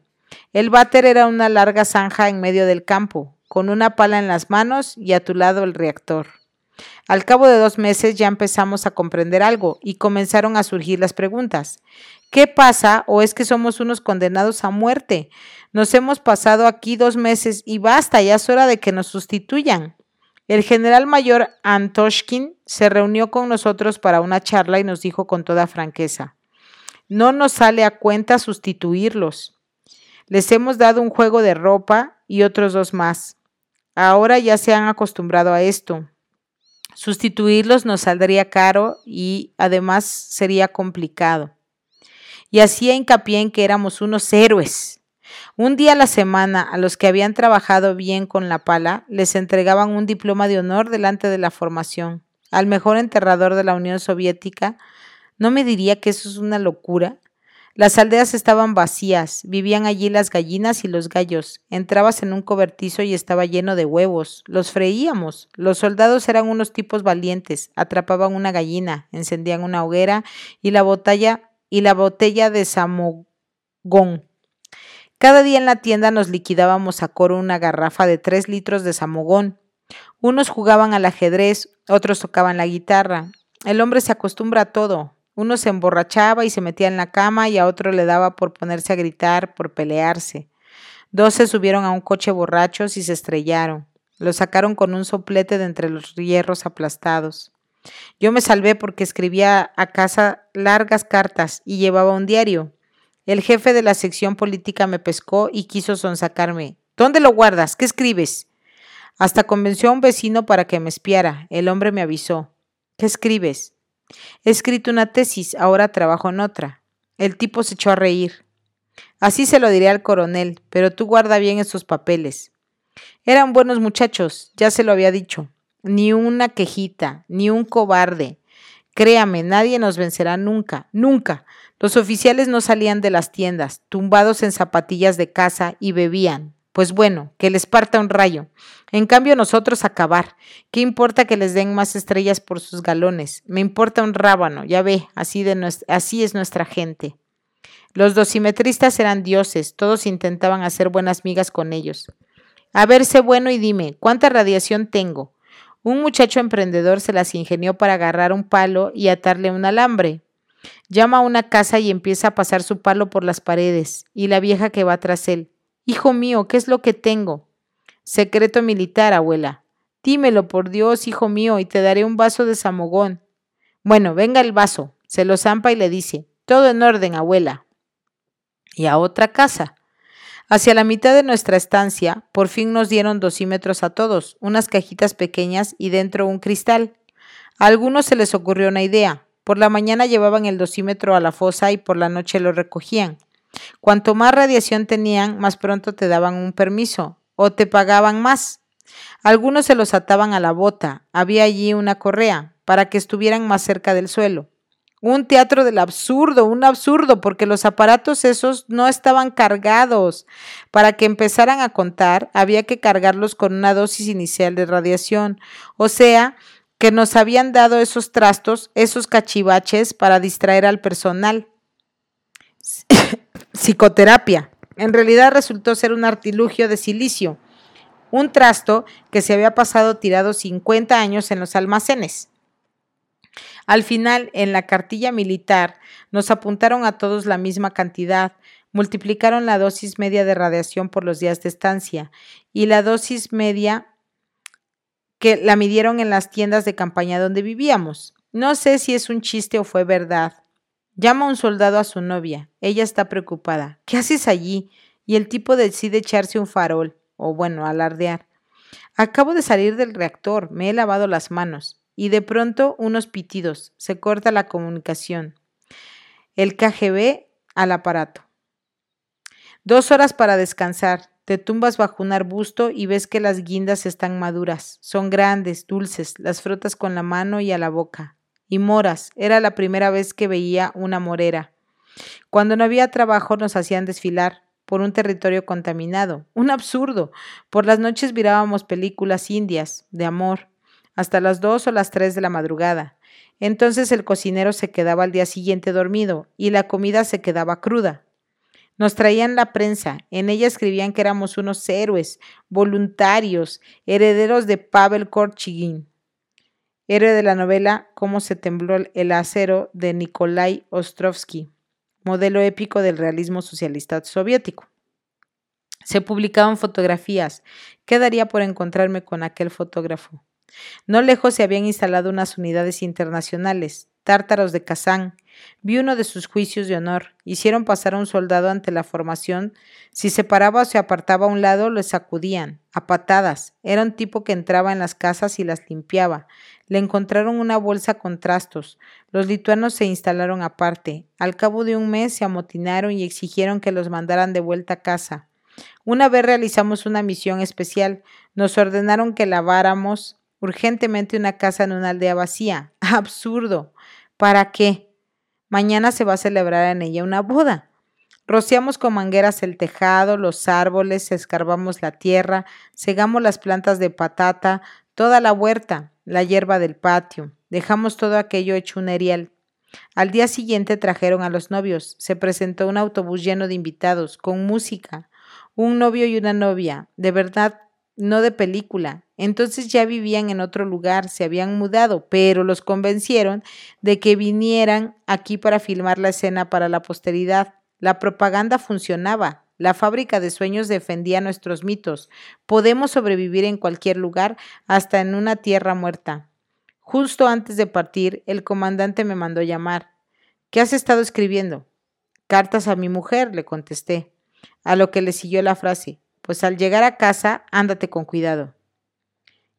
El váter era una larga zanja en medio del campo, con una pala en las manos y a tu lado el reactor. Al cabo de dos meses ya empezamos a comprender algo y comenzaron a surgir las preguntas. ¿Qué pasa o es que somos unos condenados a muerte? Nos hemos pasado aquí dos meses y basta, ya es hora de que nos sustituyan. El general mayor Antoshkin se reunió con nosotros para una charla y nos dijo con toda franqueza, no nos sale a cuenta sustituirlos. Les hemos dado un juego de ropa y otros dos más. Ahora ya se han acostumbrado a esto. Sustituirlos nos saldría caro y además sería complicado. Y hacía hincapié en que éramos unos héroes. Un día a la semana a los que habían trabajado bien con la pala les entregaban un diploma de honor delante de la formación. Al mejor enterrador de la Unión Soviética, ¿no me diría que eso es una locura? Las aldeas estaban vacías, vivían allí las gallinas y los gallos. Entrabas en un cobertizo y estaba lleno de huevos. Los freíamos. Los soldados eran unos tipos valientes. Atrapaban una gallina, encendían una hoguera y la botella y la botella de samogón. Cada día en la tienda nos liquidábamos a coro una garrafa de tres litros de samogón. Unos jugaban al ajedrez, otros tocaban la guitarra. El hombre se acostumbra a todo, uno se emborrachaba y se metía en la cama y a otro le daba por ponerse a gritar, por pelearse. Dos se subieron a un coche borrachos y se estrellaron. Lo sacaron con un soplete de entre los hierros aplastados. Yo me salvé porque escribía a casa largas cartas y llevaba un diario. El jefe de la sección política me pescó y quiso sonsacarme. ¿Dónde lo guardas? ¿Qué escribes? Hasta convenció a un vecino para que me espiara. El hombre me avisó. ¿Qué escribes? He escrito una tesis, ahora trabajo en otra. El tipo se echó a reír. Así se lo diré al coronel, pero tú guarda bien esos papeles. Eran buenos muchachos, ya se lo había dicho. Ni una quejita, ni un cobarde. Créame, nadie nos vencerá nunca, nunca. Los oficiales no salían de las tiendas, tumbados en zapatillas de casa y bebían, pues bueno, que les parta un rayo. En cambio nosotros acabar. ¿Qué importa que les den más estrellas por sus galones? Me importa un rábano, ya ve, así, de así es nuestra gente. Los dosimetristas eran dioses, todos intentaban hacer buenas migas con ellos. A ver, sé bueno y dime, ¿cuánta radiación tengo? Un muchacho emprendedor se las ingenió para agarrar un palo y atarle un alambre. Llama a una casa y empieza a pasar su palo por las paredes, y la vieja que va tras él. Hijo mío, ¿qué es lo que tengo? Secreto militar, abuela. Dímelo, por Dios, hijo mío, y te daré un vaso de samogón. Bueno, venga el vaso. Se lo zampa y le dice, todo en orden, abuela. Y a otra casa. Hacia la mitad de nuestra estancia, por fin nos dieron dosímetros a todos, unas cajitas pequeñas y dentro un cristal. A algunos se les ocurrió una idea. Por la mañana llevaban el dosímetro a la fosa y por la noche lo recogían. Cuanto más radiación tenían, más pronto te daban un permiso o te pagaban más. Algunos se los ataban a la bota, había allí una correa, para que estuvieran más cerca del suelo. Un teatro del absurdo, un absurdo, porque los aparatos esos no estaban cargados. Para que empezaran a contar, había que cargarlos con una dosis inicial de radiación. O sea, que nos habían dado esos trastos, esos cachivaches para distraer al personal. Psicoterapia. En realidad resultó ser un artilugio de silicio, un trasto que se había pasado tirado 50 años en los almacenes. Al final, en la cartilla militar, nos apuntaron a todos la misma cantidad, multiplicaron la dosis media de radiación por los días de estancia y la dosis media que la midieron en las tiendas de campaña donde vivíamos. No sé si es un chiste o fue verdad. Llama un soldado a su novia. Ella está preocupada. ¿Qué haces allí? Y el tipo decide echarse un farol, o bueno, alardear. Acabo de salir del reactor, me he lavado las manos y de pronto unos pitidos. Se corta la comunicación. El KGB al aparato. Dos horas para descansar. Te tumbas bajo un arbusto y ves que las guindas están maduras. Son grandes, dulces, las frotas con la mano y a la boca. Y moras. Era la primera vez que veía una morera. Cuando no había trabajo nos hacían desfilar por un territorio contaminado. Un absurdo. Por las noches mirábamos películas indias, de amor, hasta las dos o las tres de la madrugada. Entonces el cocinero se quedaba al día siguiente dormido y la comida se quedaba cruda. Nos traían la prensa, en ella escribían que éramos unos héroes, voluntarios, herederos de Pavel Korchigin, héroe de la novela Cómo se tembló el acero de Nikolai Ostrovsky, modelo épico del realismo socialista soviético. Se publicaban fotografías. ¿Qué daría por encontrarme con aquel fotógrafo? No lejos se habían instalado unas unidades internacionales, tártaros de Kazán. Vi uno de sus juicios de honor. Hicieron pasar a un soldado ante la formación. Si se paraba o se apartaba a un lado, le sacudían, a patadas. Era un tipo que entraba en las casas y las limpiaba. Le encontraron una bolsa con trastos. Los lituanos se instalaron aparte. Al cabo de un mes se amotinaron y exigieron que los mandaran de vuelta a casa. Una vez realizamos una misión especial. Nos ordenaron que laváramos urgentemente una casa en una aldea vacía. Absurdo. ¿Para qué? Mañana se va a celebrar en ella una boda. Rociamos con mangueras el tejado, los árboles, escarbamos la tierra, segamos las plantas de patata, toda la huerta, la hierba del patio. Dejamos todo aquello hecho un erial. Al día siguiente trajeron a los novios. Se presentó un autobús lleno de invitados, con música. Un novio y una novia. De verdad, no de película. Entonces ya vivían en otro lugar, se habían mudado, pero los convencieron de que vinieran aquí para filmar la escena para la posteridad. La propaganda funcionaba. La fábrica de sueños defendía nuestros mitos. Podemos sobrevivir en cualquier lugar, hasta en una tierra muerta. Justo antes de partir, el comandante me mandó llamar. ¿Qué has estado escribiendo? Cartas a mi mujer, le contesté. A lo que le siguió la frase, pues al llegar a casa, ándate con cuidado.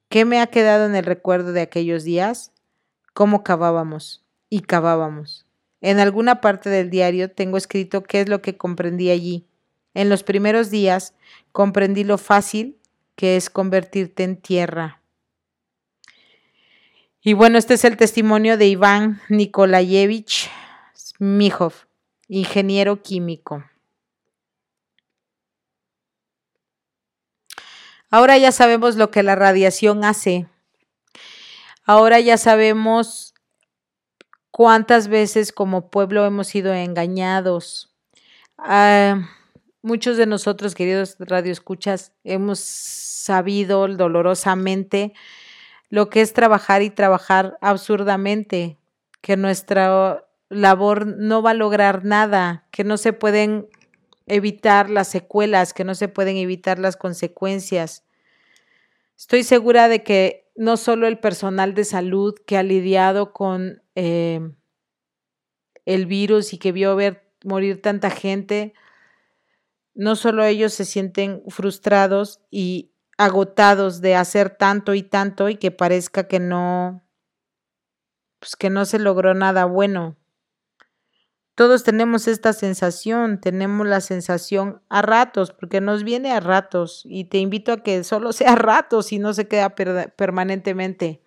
¿Qué me ha quedado en el recuerdo de aquellos días? Cómo cavábamos y cavábamos. En alguna parte del diario tengo escrito qué es lo que comprendí allí. En los primeros días comprendí lo fácil que es convertirte en tierra. Y bueno, este es el testimonio de Iván Nikolayevich Smijov, ingeniero químico. Ahora ya sabemos lo que la radiación hace. Ahora ya sabemos cuántas veces como pueblo hemos sido engañados. Ah, muchos de nosotros, queridos radioescuchas, hemos sabido dolorosamente lo que es trabajar y trabajar absurdamente, que nuestra labor no va a lograr nada, que no se pueden evitar las secuelas, que no se pueden evitar las consecuencias. Estoy segura de que no solo el personal de salud que ha lidiado con eh, el virus y que vio ver morir tanta gente, no solo ellos se sienten frustrados y agotados de hacer tanto y tanto y que parezca que no, pues que no se logró nada bueno. Todos tenemos esta sensación, tenemos la sensación a ratos, porque nos viene a ratos y te invito a que solo sea a ratos y no se queda permanentemente.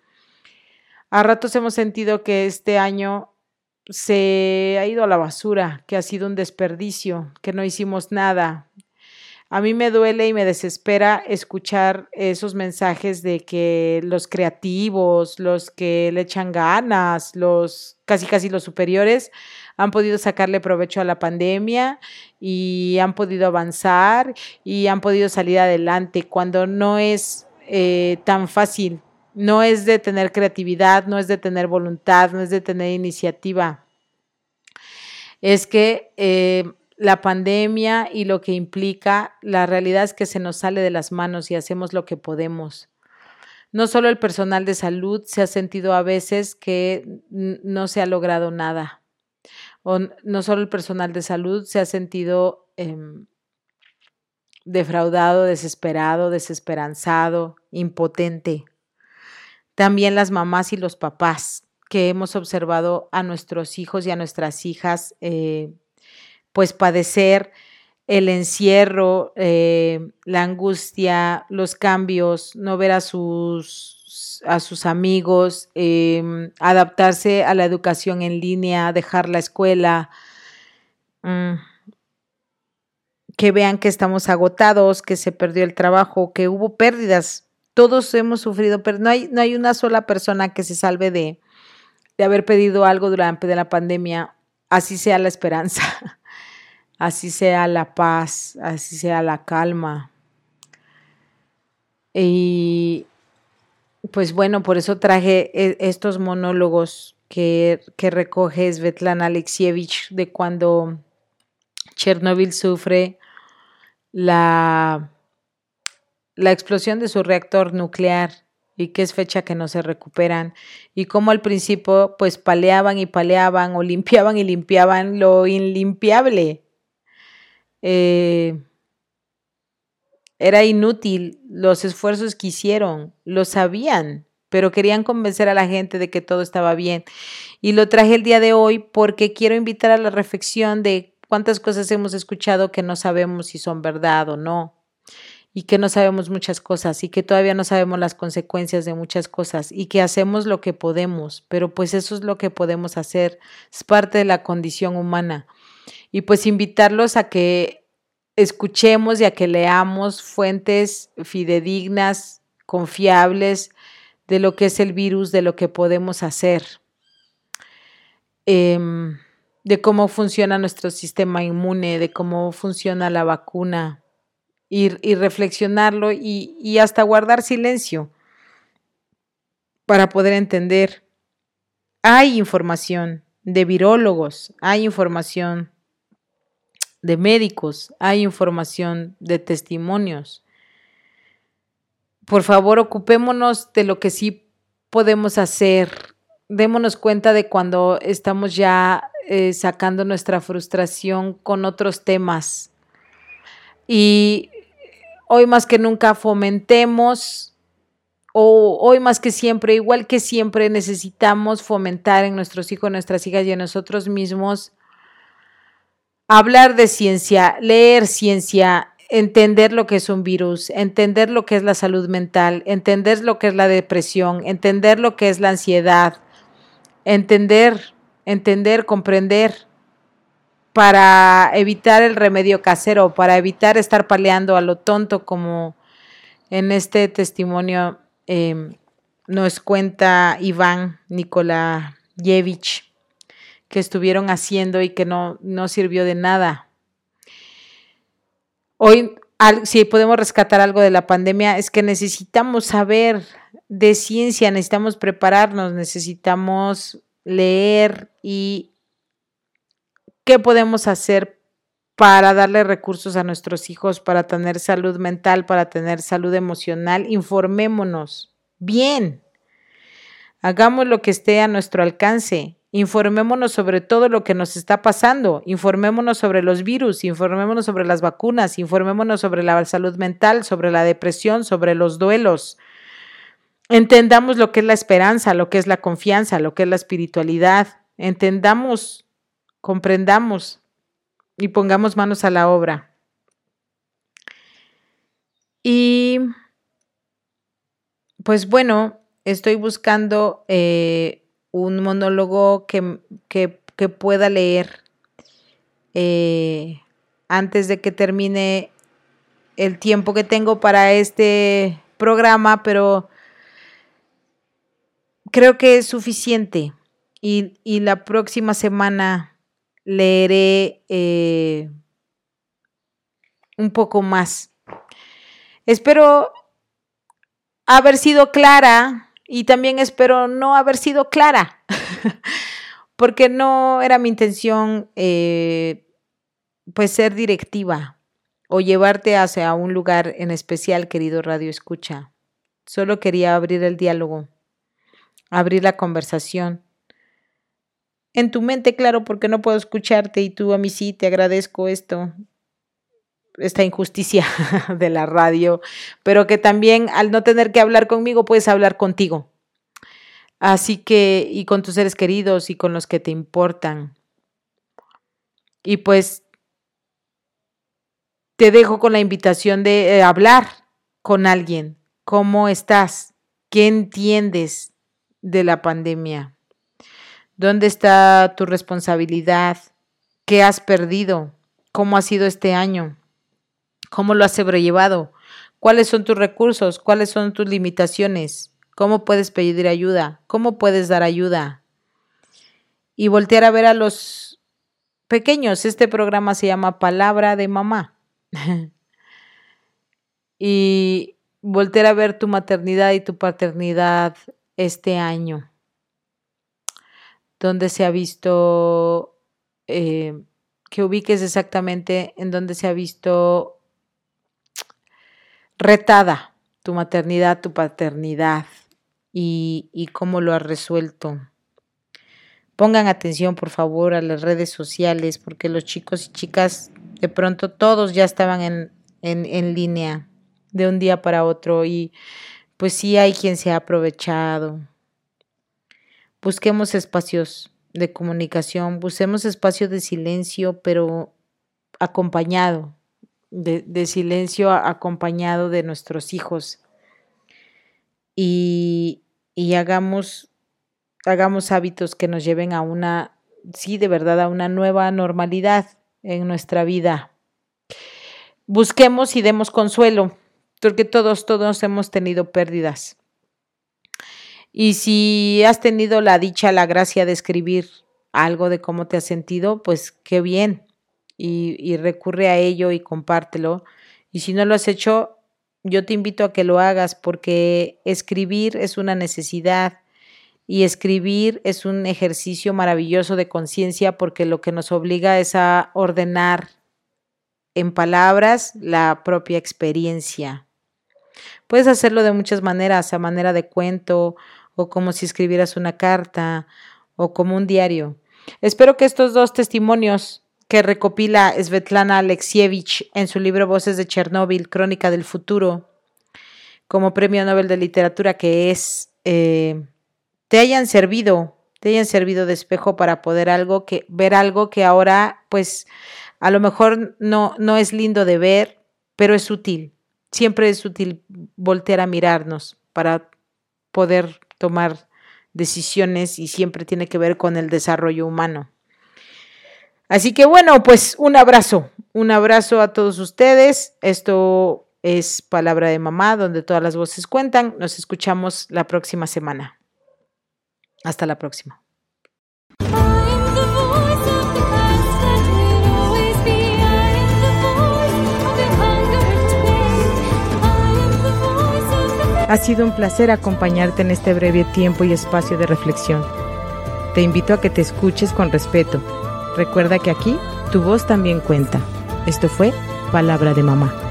A ratos hemos sentido que este año se ha ido a la basura, que ha sido un desperdicio, que no hicimos nada. A mí me duele y me desespera escuchar esos mensajes de que los creativos, los que le echan ganas, los casi casi los superiores han podido sacarle provecho a la pandemia y han podido avanzar y han podido salir adelante cuando no es eh, tan fácil no es de tener creatividad, no es de tener voluntad, no es de tener iniciativa. Es que eh, la pandemia y lo que implica, la realidad es que se nos sale de las manos y hacemos lo que podemos. No solo el personal de salud se ha sentido a veces que no se ha logrado nada. No solo el personal de salud se ha sentido em, defraudado, desesperado, desesperanzado, impotente. También las mamás y los papás que hemos observado a nuestros hijos y a nuestras hijas, eh, pues padecer el encierro, eh, la angustia, los cambios, no ver a sus, a sus amigos, em, adaptarse a la educación en línea, dejar la escuela, mm, que vean que estamos agotados, que se perdió el trabajo, que hubo pérdidas todos hemos sufrido, pero no hay, no hay una sola persona que se salve de, de haber pedido algo durante la pandemia, así sea la esperanza, así sea la paz, así sea la calma. Y pues bueno, por eso traje e, estos monólogos que, recoge Svetlana Alexievich de cuando Chernobyl sufre la la explosión de su reactor nuclear y que es fecha que no se recuperan y cómo al principio pues paleaban y paleaban o limpiaban y limpiaban lo inlimpiable. Eh, era inútil los esfuerzos que hicieron, lo sabían, pero querían convencer a la gente de que todo estaba bien. Y lo traje el día de hoy porque quiero invitar a la reflexión de cuántas cosas hemos escuchado que no sabemos si son verdad o no y que no sabemos muchas cosas y que todavía no sabemos las consecuencias de muchas cosas y que hacemos lo que podemos, pero pues eso es lo que podemos hacer, es parte de la condición humana. Y pues invitarlos a que escuchemos y a que leamos fuentes fidedignas, confiables de lo que es el virus, de lo que podemos hacer, em, de cómo funciona nuestro sistema inmune, de cómo funciona la vacuna, y, reflexionarlo y, y hasta guardar silencio para poder entender. Hay información de virólogos, hay información de médicos, hay información de testimonios. Por favor, ocupémonos de lo que sí podemos hacer. Démonos cuenta de cuando estamos ya eh, sacando nuestra frustración con otros temas. Y hoy más que nunca fomentemos, o hoy más que siempre, igual que siempre, necesitamos fomentar en nuestros hijos, nuestras hijas y en nosotros mismos hablar de ciencia, leer ciencia, entender lo que es un virus, entender lo que es la salud mental, entender lo que es la depresión, entender lo que es la ansiedad, entender, entender, comprender para evitar el remedio casero, para evitar estar paleando a lo tonto como en este testimonio em, nos cuenta Iván Nikolayevich que estuvieron haciendo y que no, no sirvió de nada. Hoy, si podemos rescatar algo de la pandemia, es que necesitamos saber de ciencia, necesitamos prepararnos, necesitamos leer y ¿Qué podemos hacer para darle recursos a nuestros hijos, para tener salud mental, para tener salud emocional? Informémonos bien. Hagamos lo que esté a nuestro alcance. Informémonos sobre todo lo que nos está pasando. Informémonos sobre los virus, informémonos sobre las vacunas, informémonos sobre la salud mental, sobre la depresión, sobre los duelos. Entendamos lo que es la esperanza, lo que es la confianza, lo que es la espiritualidad. Entendamos comprendamos y pongamos manos a la obra. Y pues bueno, estoy buscando eh, un monólogo que, que, pueda leer eh, antes de que termine el tiempo que tengo para este programa, pero creo que es suficiente. Y, la próxima semana leeré eh, un poco más. Espero haber sido clara y también espero no haber sido clara, porque no era mi intención eh, pues ser directiva o llevarte hacia un lugar en especial, querido Radio Escucha. Solo quería abrir el diálogo, abrir la conversación. En tu mente, claro, porque no puedo escucharte y tú a mí sí te agradezco esto, esta injusticia de la radio, pero que también al no tener que hablar conmigo puedes hablar contigo. Así que, y con tus seres queridos y con los que te importan. Y pues te dejo con la invitación de eh, hablar con alguien. ¿Cómo estás? ¿Qué entiendes de la pandemia? ¿Dónde está tu responsabilidad? ¿Qué has perdido? ¿Cómo ha sido este año? ¿Cómo lo has sobrellevado? ¿Cuáles son tus recursos? ¿Cuáles son tus limitaciones? ¿Cómo puedes pedir ayuda? ¿Cómo puedes dar ayuda? Y voltear a ver a los pequeños. Este programa se llama Palabra de Mamá. y volver a ver tu maternidad y tu paternidad este año, donde se ha visto, eh, que ubiques exactamente en donde se ha visto retada tu maternidad, tu paternidad y, y cómo lo has resuelto. Pongan atención, por favor, a las redes sociales, porque los chicos y chicas de pronto todos ya estaban en, en, línea de un día para otro y pues sí hay quien se ha aprovechado. Busquemos espacios de comunicación, busquemos espacios de silencio, pero acompañado, de, silencio acompañado de nuestros hijos. Y, y hagamos, hagamos hábitos que nos lleven a una, sí, de verdad, a una nueva normalidad en nuestra vida. Busquemos y demos consuelo, porque todos, todos hemos tenido pérdidas. Y si has tenido la dicha, la gracia de escribir algo de cómo te has sentido, pues qué bien. Y, recurre a ello y compártelo. Y si no lo has hecho, yo te invito a que lo hagas porque escribir es una necesidad y escribir es un ejercicio maravilloso de conciencia porque lo que nos obliga es a ordenar en palabras la propia experiencia. Puedes hacerlo de muchas maneras, a manera de cuento o como si escribieras una carta o como un diario. Espero que estos dos testimonios que recopila Svetlana Alexievich en su libro Voces de Chernóbil, Crónica del Futuro, como Premio Nobel de Literatura que es, eh, te hayan servido, te hayan servido de espejo para poder algo que, ver algo que ahora, pues, a lo mejor no, no es lindo de ver, pero es útil. Siempre es útil voltear a mirarnos para poder tomar decisiones y siempre tiene que ver con el desarrollo humano. Así que bueno, pues un abrazo, un abrazo a todos ustedes. Esto es Palabra de Mamá, donde todas las voces cuentan. Nos escuchamos la próxima semana. Hasta la próxima. Ha sido un placer acompañarte en este breve tiempo y espacio de reflexión. Te invito a que te escuches con respeto. Recuerda que aquí tu voz también cuenta. Esto fue Palabra de Mamá.